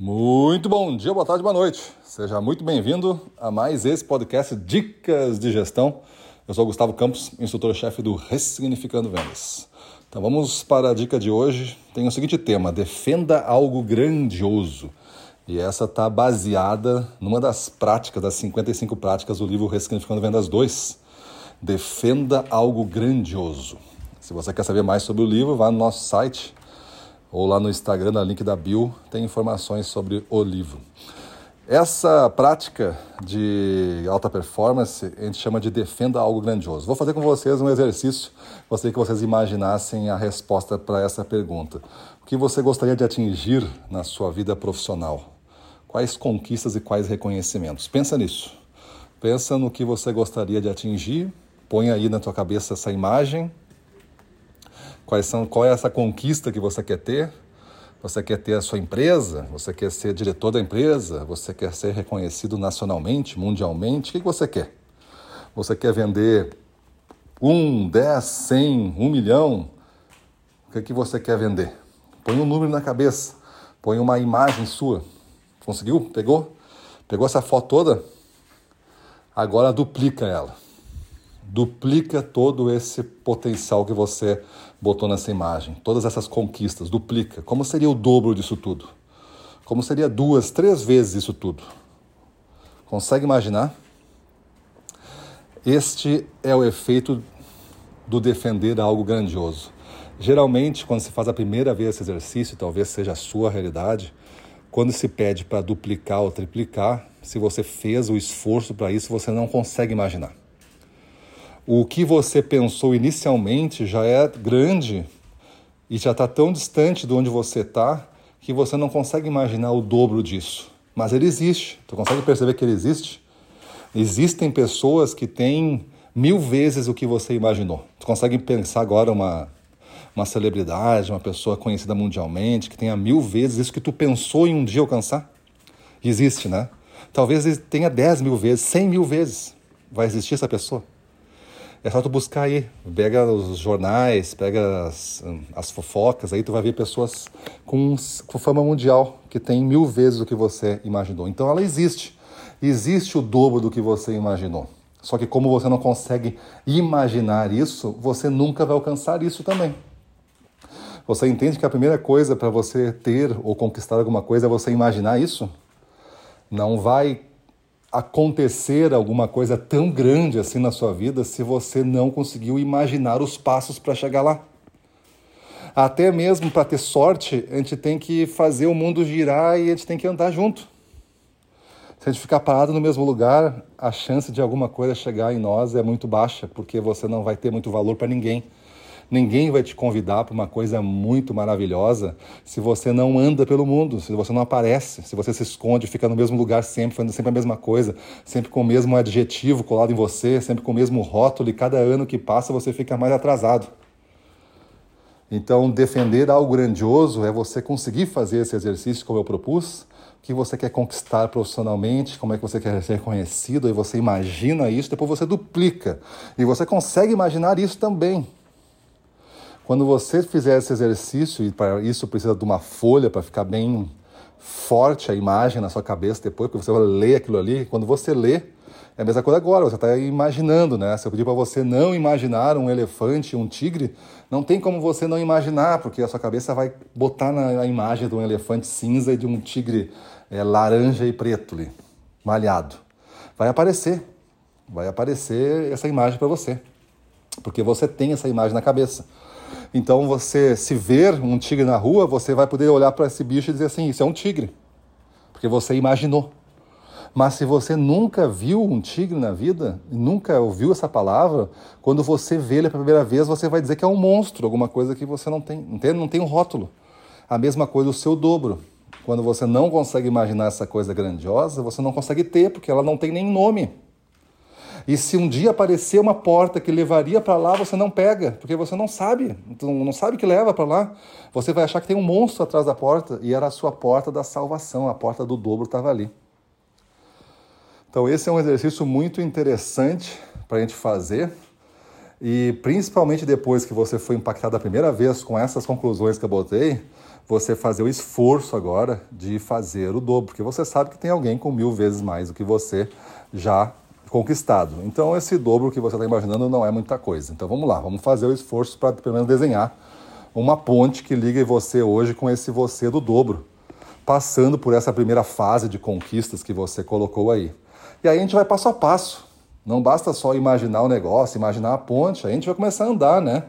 Muito bom dia, boa tarde, boa noite. Seja muito bem-vindo a mais esse podcast Dicas de Gestão. Eu sou Gustavo Campos, instrutor-chefe do Ressignificando Vendas. Então vamos para a dica de hoje. Tem o seguinte tema: defenda algo grandioso. E essa está baseada numa das práticas, das 55 práticas do livro Ressignificando Vendas 2. Defenda algo grandioso. Se você quer saber mais sobre o livro, vá no nosso site ou lá no Instagram, no link da bio, tem informações sobre o livro. Essa prática de alta performance a gente chama de defenda algo grandioso. Vou fazer com vocês um exercício, gostaria que vocês imaginassem a resposta para essa pergunta. O que você gostaria de atingir na sua vida profissional? Quais conquistas e quais reconhecimentos? Pensa nisso. Pensa no que você gostaria de atingir, põe aí na tua cabeça essa imagem Quais são, qual é essa conquista que você quer ter? Você quer ter a sua empresa? Você quer ser diretor da empresa? Você quer ser reconhecido nacionalmente, mundialmente? O que você quer? Você quer vender um, dez, cem, um milhão? O que, que você quer vender? Põe um número na cabeça, põe uma imagem sua. Conseguiu? Pegou? Pegou essa foto toda? Agora duplica ela duplica todo esse potencial que você botou nessa imagem, todas essas conquistas, duplica. Como seria o dobro disso tudo? Como seria duas, três vezes isso tudo? Consegue imaginar? Este é o efeito do defender algo grandioso. Geralmente, quando se faz a primeira vez esse exercício, talvez seja a sua realidade, quando se pede para duplicar ou triplicar, se você fez o esforço para isso, você não consegue imaginar o que você pensou inicialmente já é grande e já está tão distante de onde você está que você não consegue imaginar o dobro disso. Mas ele existe. Tu consegue perceber que ele existe? Existem pessoas que têm mil vezes o que você imaginou. Tu consegue pensar agora uma, uma celebridade, uma pessoa conhecida mundialmente, que tenha mil vezes isso que tu pensou em um dia alcançar? Existe, né? Talvez tenha dez mil vezes, cem mil vezes. Vai existir essa pessoa? É só tu buscar aí, pega os jornais, pega as, as fofocas, aí tu vai ver pessoas com, com fama mundial, que tem mil vezes o que você imaginou. Então ela existe. Existe o dobro do que você imaginou. Só que como você não consegue imaginar isso, você nunca vai alcançar isso também. Você entende que a primeira coisa para você ter ou conquistar alguma coisa é você imaginar isso? Não vai acontecer alguma coisa tão grande assim na sua vida se você não conseguiu imaginar os passos para chegar lá. Até mesmo para ter sorte, a gente tem que fazer o mundo girar e a gente tem que andar junto. Se a gente ficar parado no mesmo lugar, a chance de alguma coisa chegar em nós é muito baixa, porque você não vai ter muito valor para ninguém. Ninguém vai te convidar para uma coisa muito maravilhosa se você não anda pelo mundo, se você não aparece, se você se esconde, fica no mesmo lugar sempre, fazendo sempre a mesma coisa, sempre com o mesmo adjetivo colado em você, sempre com o mesmo rótulo, e cada ano que passa você fica mais atrasado. Então, defender algo grandioso é você conseguir fazer esse exercício como eu propus, que você quer conquistar profissionalmente, como é que você quer ser reconhecido, e você imagina isso, depois você duplica. E você consegue imaginar isso também. Quando você fizer esse exercício, e para isso precisa de uma folha para ficar bem forte a imagem na sua cabeça depois, porque você vai ler aquilo ali, quando você lê, é a mesma coisa agora, você está imaginando, né? Se eu pedir para você não imaginar um elefante, um tigre, não tem como você não imaginar, porque a sua cabeça vai botar na imagem de um elefante cinza e de um tigre é, laranja e preto ali, malhado. Vai aparecer, vai aparecer essa imagem para você, porque você tem essa imagem na cabeça. Então, você se ver um tigre na rua, você vai poder olhar para esse bicho e dizer assim: Isso é um tigre, porque você imaginou. Mas se você nunca viu um tigre na vida, nunca ouviu essa palavra, quando você vê ele pela primeira vez, você vai dizer que é um monstro, alguma coisa que você não tem, entende? Não tem um rótulo. A mesma coisa o seu dobro. Quando você não consegue imaginar essa coisa grandiosa, você não consegue ter, porque ela não tem nem nome. E se um dia aparecer uma porta que levaria para lá, você não pega, porque você não sabe, não sabe que leva para lá. Você vai achar que tem um monstro atrás da porta e era a sua porta da salvação, a porta do dobro estava ali. Então, esse é um exercício muito interessante para a gente fazer. E principalmente depois que você foi impactado a primeira vez com essas conclusões que eu botei, você fazer o esforço agora de fazer o dobro, porque você sabe que tem alguém com mil vezes mais do que você já conquistado. Então, esse dobro que você está imaginando não é muita coisa. Então, vamos lá, vamos fazer o esforço para pelo menos desenhar uma ponte que liga você hoje com esse você do dobro, passando por essa primeira fase de conquistas que você colocou aí. E aí a gente vai passo a passo. Não basta só imaginar o negócio, imaginar a ponte, a gente vai começar a andar, né?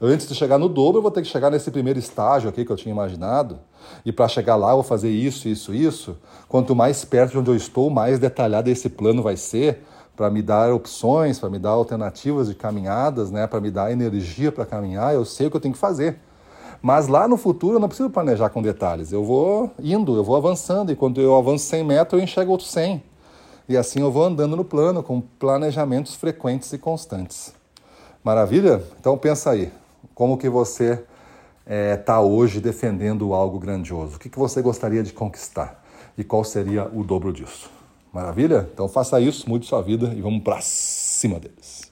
Antes de chegar no dobro, eu vou ter que chegar nesse primeiro estágio aqui que eu tinha imaginado. E para chegar lá, eu vou fazer isso, isso, isso. Quanto mais perto de onde eu estou, mais detalhado esse plano vai ser para me dar opções, para me dar alternativas de caminhadas, né? para me dar energia para caminhar. Eu sei o que eu tenho que fazer. Mas lá no futuro eu não preciso planejar com detalhes. Eu vou indo, eu vou avançando. E quando eu avanço 100 metros, eu enxergo outros 100. E assim eu vou andando no plano com planejamentos frequentes e constantes. Maravilha? Então pensa aí. Como que você está é, tá hoje defendendo algo grandioso? O que, que você gostaria de conquistar? E qual seria o dobro disso? Maravilha? Então faça isso, mude sua vida e vamos para cima deles.